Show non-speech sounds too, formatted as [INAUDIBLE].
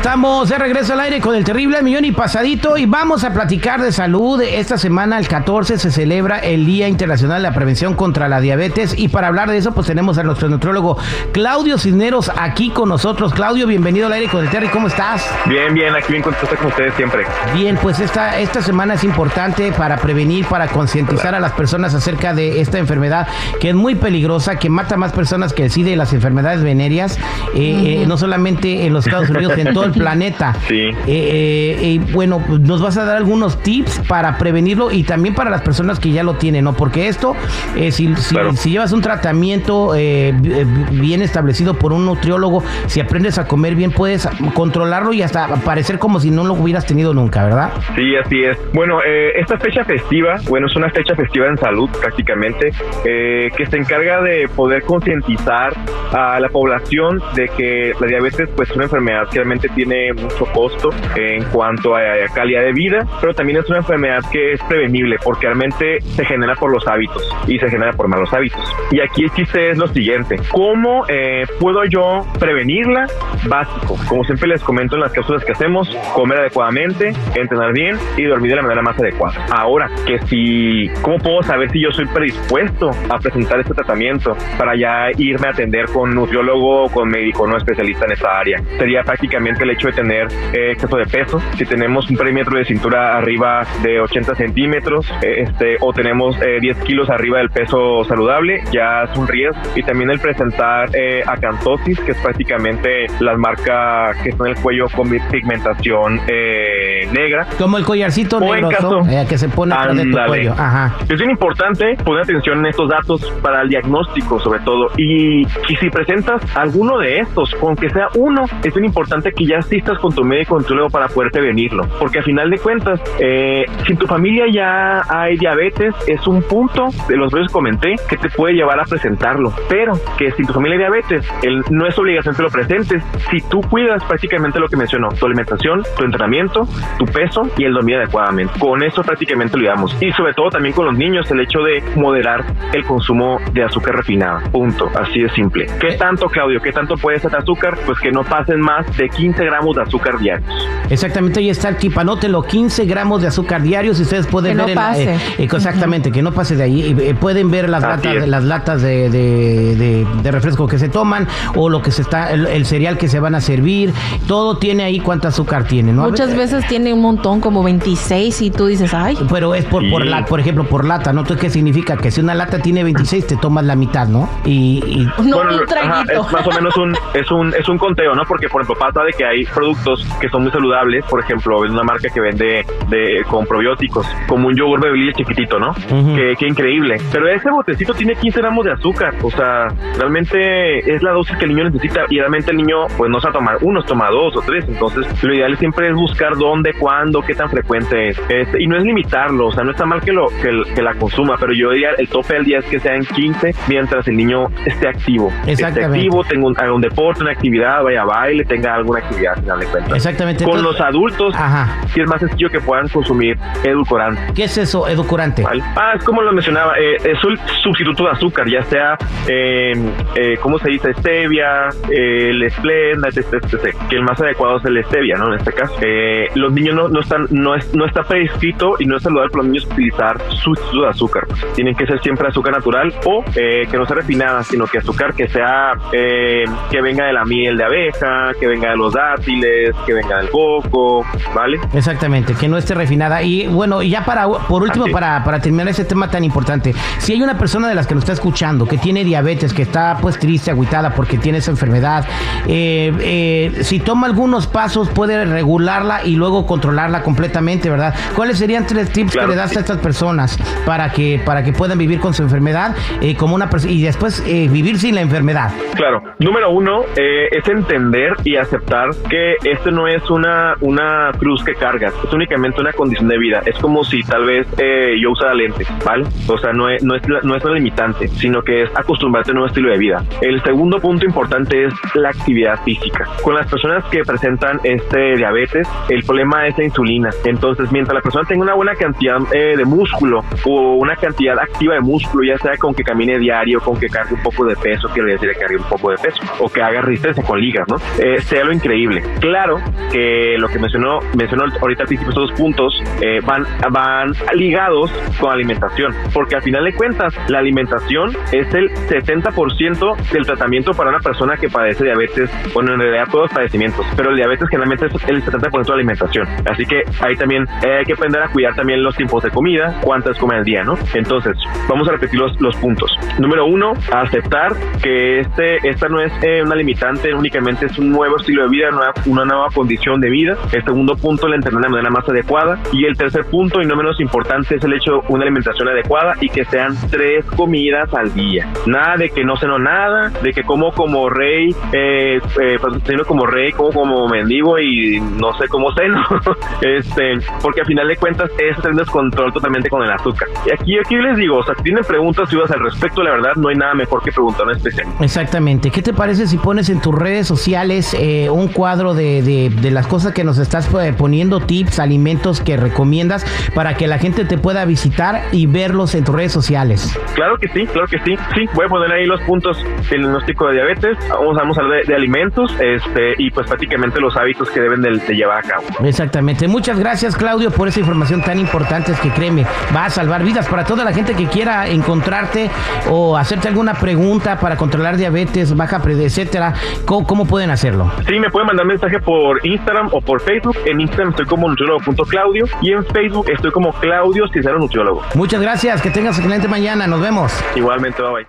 Estamos de regreso al aire con el terrible millón y pasadito y vamos a platicar de salud. Esta semana, el 14, se celebra el Día Internacional de la Prevención contra la Diabetes y para hablar de eso, pues tenemos a nuestro nutrólogo Claudio Cisneros aquí con nosotros. Claudio, bienvenido al aire con el Terry, ¿cómo estás? Bien, bien, aquí bien contento con ustedes siempre. Bien, pues esta, esta semana es importante para prevenir, para concientizar a las personas acerca de esta enfermedad que es muy peligrosa, que mata más personas que el SIDA y las enfermedades venéreas, eh, eh, no solamente en los Estados Unidos, en [LAUGHS] todo el planeta. Sí. Eh, eh, y bueno, pues, nos vas a dar algunos tips para prevenirlo y también para las personas que ya lo tienen, ¿no? Porque esto, eh, si, si- Claro. si llevas un tratamiento eh, bi- eh, bien establecido por un nutriólogo, si aprendes a comer bien, puedes controlarlo y hasta parecer como si no lo hubieras tenido nunca, ¿verdad? Sí, así es. Bueno, eh, esta fecha festiva, bueno, es una fecha festiva en salud prácticamente, eh, que se encarga de poder concientizar a la población de que la diabetes pues es una enfermedad que realmente tiene mucho costo en cuanto a, calidad de vida, pero también es una enfermedad que es prevenible porque realmente se genera por los hábitos y se genera por malos hábitos. Y aquí el chiste es lo siguiente, ¿cómo eh, puedo yo prevenirla? Básico, como siempre les comento en las cápsulas que hacemos, comer adecuadamente, entrenar bien y dormir de la manera más adecuada. Ahora, que si, ¿cómo puedo saber si yo soy predispuesto a presentar este tratamiento para ya irme a atender con nutriólogo o con médico no especialista en esa área? Sería prácticamente el hecho de tener eh, exceso de peso, si tenemos un perímetro de cintura arriba de 80 centímetros, eh, este, o tenemos eh, 10 kilos arriba del peso saludable, ya es un riesgo. Y también el presentar eh, acantosis, que es prácticamente las marcas que están en el cuello con pigmentación eh, negra. Como el collarcito O negro caso-. Eh, que se pone atrás de tu cuello. Ajá. Es bien importante poner atención en estos datos para el diagnóstico, sobre todo. Y, y si presentas alguno de estos, aunque sea uno, es bien importante que ya asistas con tu médico nutriólogo para poder prevenirlo. Porque al final de cuentas, eh, si en tu familia ya hay diabetes, es un punto de los que comenté que te puede llevar a presentarlo. Pero que si en tu familia hay diabetes, el, no es obligación que lo presentes. Si tú cuidas prácticamente lo que mencionó, tu alimentación, tu entrenamiento, tu peso y el dormir adecuadamente. Con eso prácticamente lo llevamos. Y sobre todo también con los niños, el hecho de moderar el consumo de azúcar refinada. Punto. Así de simple. ¿Qué tanto, Claudio? ¿Qué tanto puede ser azúcar? Pues que no pasen más de 15 gramos de azúcar diarios. Exactamente, ahí está el tip, anótelo, 15 gramos de azúcar diarios y ustedes pueden Que no ver el- pase. eh, eh, exactamente, que no pase de ahí. Y, eh, pueden ver las Así latas, es. las latas de, de- de- de refresco que se toman o lo que se está, el, el cereal que se van a servir. Todo tiene ahí cuánto azúcar tiene, ¿no? Muchas ver, veces tiene un montón, como 26, y tú dices, ay, Pero es por, por, la, por ejemplo, por lata, ¿no? Entonces, ¿qué significa? Que si una lata tiene 26, te tomas la mitad, ¿no? Y, y- no Bueno, un ajá, traguito. es más o menos un es un es un conteo, ¿no? Porque por ejemplo pasa de que hay productos que son muy saludables, por ejemplo, es una marca que vende de con probióticos, como un yogur bebible chiquitito, ¿no? Ujú. que, que increíble. Pero ese botecito tiene 15 gramos de azúcar, o sea, realmente es la dosis que el niño necesita y realmente el niño pues no se va a tomar uno, se toma dos o tres, entonces lo ideal siempre es buscar dónde, cuándo, qué tan frecuente es. Este, y no es limitarlo, o sea, no está mal que lo que, que la consuma, pero yo diría el tope del día es que sean 15 mientras el niño esté activo. Esté activo, tenga un deporte, una actividad, vaya a baile, tenga alguna actividad, al final de cuentas. exactamente. Con Entonces- los adultos, Ajá. sí es más sencillo que puedan consumir edulcorantes. ¿Qué es eso, edulcorante? ¿vale? Ah, es como lo mencionaba, eh, es un sustituto de azúcar, ya sea, eh, eh, ¿cómo se dice? Stevia, eh, el Splenda, etc, etc, que el más adecuado es el Stevia, ¿no? En este caso. Eh, los niños no, no están, no, es, no está prescrito y no es saludable para los niños utilizar sustituto de azúcar. Tienen que ser siempre azúcar natural o eh, que no sea refinada, sino que azúcar que sea, que venga de la miel de abeja, que venga de los que venga del coco, ¿vale? Exactamente, que no esté refinada. Y bueno, y ya para por último, Así. para, para terminar ese tema tan importante, si hay una persona de las que nos está escuchando que tiene diabetes, que está pues triste, agüitada porque tiene esa enfermedad, eh, eh, si toma algunos pasos puede regularla y luego controlarla completamente, ¿verdad? ¿Cuáles serían tres tips Claro. que le das a estas personas para que para que puedan vivir con su enfermedad eh, como una persona y después eh, vivir sin la enfermedad? Claro, número uno eh, es entender y aceptar que esto no es una, una cruz que cargas, es únicamente una condición de vida. Es como si tal vez eh, yo usara lentes, ¿vale? O sea, no es, no, es, no es una limitante, sino que es acostumbrarte a un nuevo estilo de vida. El segundo punto importante es la actividad física. Con las personas que presentan este diabetes, el problema es la insulina. Entonces, mientras la persona tenga una buena cantidad eh, de músculo o una cantidad activa de músculo, ya sea con que camine diario, con que cargue un poco de peso, quiero decir que cargue un poco de peso, o que haga resistencia con ligas, ¿no? Eh, sea lo increíble Claro que lo que mencionó, mencionó ahorita al principio, estos dos puntos eh, van, van ligados con alimentación, porque al final de cuentas, la alimentación es el 60% del tratamiento para una persona que padece diabetes, bueno, en realidad todos padecimientos, pero el diabetes generalmente es el 70% de alimentación. Así que ahí también eh, hay que aprender a cuidar también los tiempos de comida, cuántas comen al día, ¿no? Entonces, vamos a repetir los, los puntos. Número uno, aceptar que este, esta no es eh, una limitante, únicamente es un nuevo estilo de vida, una, nueva condición de vida. El segundo punto, la entender de manera más adecuada. Y el tercer punto, y no menos importante, es el hecho de una alimentación adecuada y que sean tres comidas al día. Nada de que no ceno nada, de que como como rey, eh, eh, pues, como rey, como como mendigo y no sé cómo ceno. [LAUGHS] este, porque al final de cuentas es un descontrol totalmente con el azúcar. Y aquí, aquí les digo, o sea, si tienen preguntas, dudas al respecto, la verdad no hay nada mejor que preguntar a un especialista. Exactamente. ¿Qué te parece si pones en tus redes sociales eh, un cuadro de, de, de, las cosas que nos estás eh, poniendo, tips, alimentos que recomiendas para que la gente te pueda visitar y verlos en tus redes sociales? Claro que sí, claro que sí. Sí, voy a poner ahí los puntos del diagnóstico de diabetes. Vamos, vamos a hablar de, de, alimentos este, y pues prácticamente los hábitos que deben de, llevar a cabo. Exactamente. Muchas gracias, Claudio, por esa información tan importante. Que créeme, va a salvar vidas para toda la gente que quiera encontrarte o hacerte alguna pregunta para controlar diabetes, baja etcétera. ¿Cómo, ¿Cómo, pueden hacerlo? Sí, me pueden mandar mensaje por Instagram o por Facebook. En Instagram estoy como nutriólogo.claudio y en Facebook estoy como Claudio Cicero Nutriólogo. Muchas gracias, que tengas excelente mañana. Nos vemos. Igualmente, bye bye.